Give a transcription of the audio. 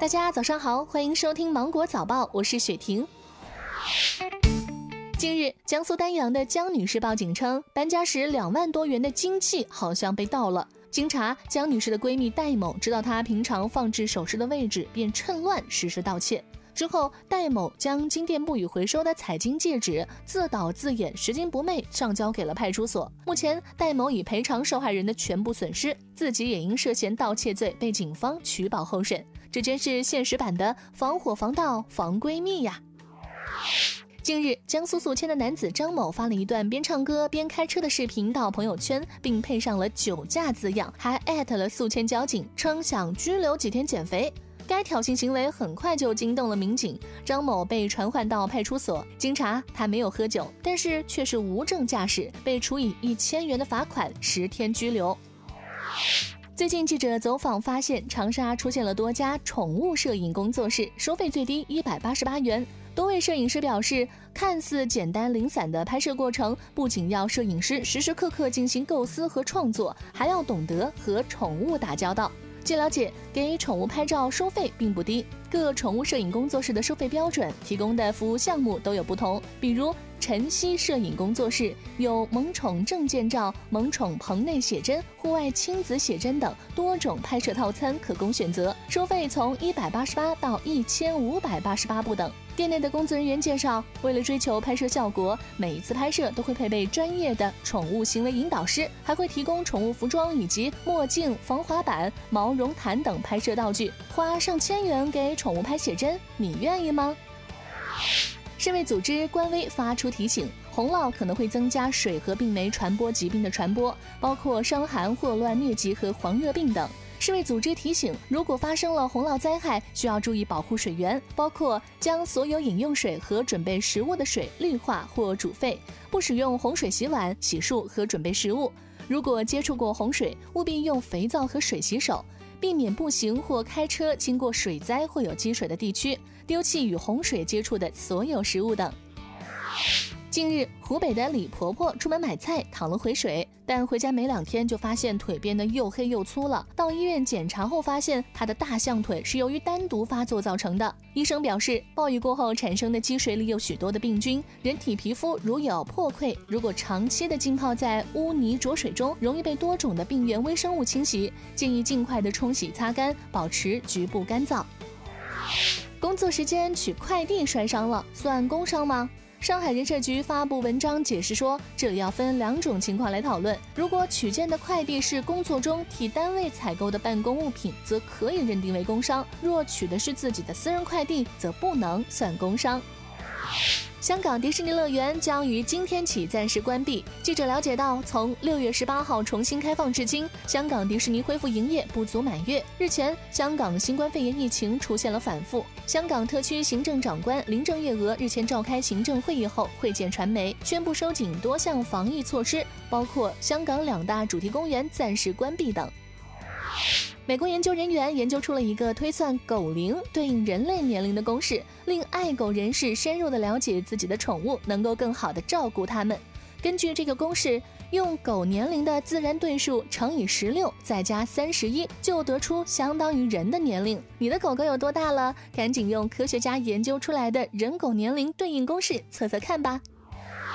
大家早上好，欢迎收听芒果早报，我是雪婷。近日，江苏丹阳的江女士报警称，搬家时两万多元的金器好像被盗了。经查，江女士的闺蜜戴某知道她平常放置首饰的位置，便趁乱实施盗窃。之后，戴某将金店不予回收的彩金戒指自导自演、拾金不昧上交给了派出所。目前，戴某已赔偿受害人的全部损失，自己也因涉嫌盗窃罪被警方取保候审。这真是现实版的防火防盗防闺蜜呀！近日，江苏宿迁的男子张某发了一段边唱歌边开车的视频到朋友圈，并配上了酒驾字样，还艾特了宿迁交警，称想拘留几天减肥。该挑衅行为很快就惊动了民警，张某被传唤到派出所。经查，他没有喝酒，但是却是无证驾驶，被处以一千元的罚款，十天拘留。最近记者走访发现，长沙出现了多家宠物摄影工作室，收费最低一百八十八元。多位摄影师表示，看似简单零散的拍摄过程，不仅要摄影师时时刻刻进行构思和创作，还要懂得和宠物打交道。据了解，给宠物拍照收费并不低。各宠物摄影工作室的收费标准、提供的服务项目都有不同。比如晨曦摄影工作室有萌宠证件照、萌宠棚内写真、户外亲子写真等多种拍摄套餐可供选择，收费从一百八十八到一千五百八十八不等。店内的工作人员介绍，为了追求拍摄效果，每一次拍摄都会配备专业的宠物行为引导师，还会提供宠物服装以及墨镜、防滑板、毛绒毯等拍摄道具。花上千元给宠物拍写真，你愿意吗？世卫组织官微发出提醒，洪涝可能会增加水和病媒传播疾病的传播，包括伤寒、霍乱、疟疾和黄热病等。世卫组织提醒，如果发生了洪涝灾害，需要注意保护水源，包括将所有饮用水和准备食物的水绿化或煮沸，不使用洪水洗碗、洗漱和准备食物。如果接触过洪水，务必用肥皂和水洗手，避免步行或开车经过水灾或有积水的地区，丢弃与洪水接触的所有食物等。近日，湖北的李婆婆出门买菜淌了回水，但回家没两天就发现腿变得又黑又粗了。到医院检查后，发现她的大象腿是由于单独发作造成的。医生表示，暴雨过后产生的积水里有许多的病菌，人体皮肤如有破溃，如果长期的浸泡在污泥浊水中，容易被多种的病原微生物侵袭。建议尽快的冲洗擦干，保持局部干燥。工作时间取快递摔伤了，算工伤吗？上海人社局发布文章解释说，这里要分两种情况来讨论。如果取件的快递是工作中替单位采购的办公物品，则可以认定为工伤；若取的是自己的私人快递，则不能算工伤。香港迪士尼乐园将于今天起暂时关闭。记者了解到，从六月十八号重新开放至今，香港迪士尼恢复营业不足满月。日前，香港新冠肺炎疫情出现了反复。香港特区行政长官林郑月娥日前召开行政会议后会见传媒，宣布收紧多项防疫措施，包括香港两大主题公园暂时关闭等。美国研究人员研究出了一个推算狗龄对应人类年龄的公式，令爱狗人士深入的了解自己的宠物，能够更好的照顾它们。根据这个公式，用狗年龄的自然对数乘以十六，再加三十一，就得出相当于人的年龄。你的狗狗有多大了？赶紧用科学家研究出来的人狗年龄对应公式测测看吧。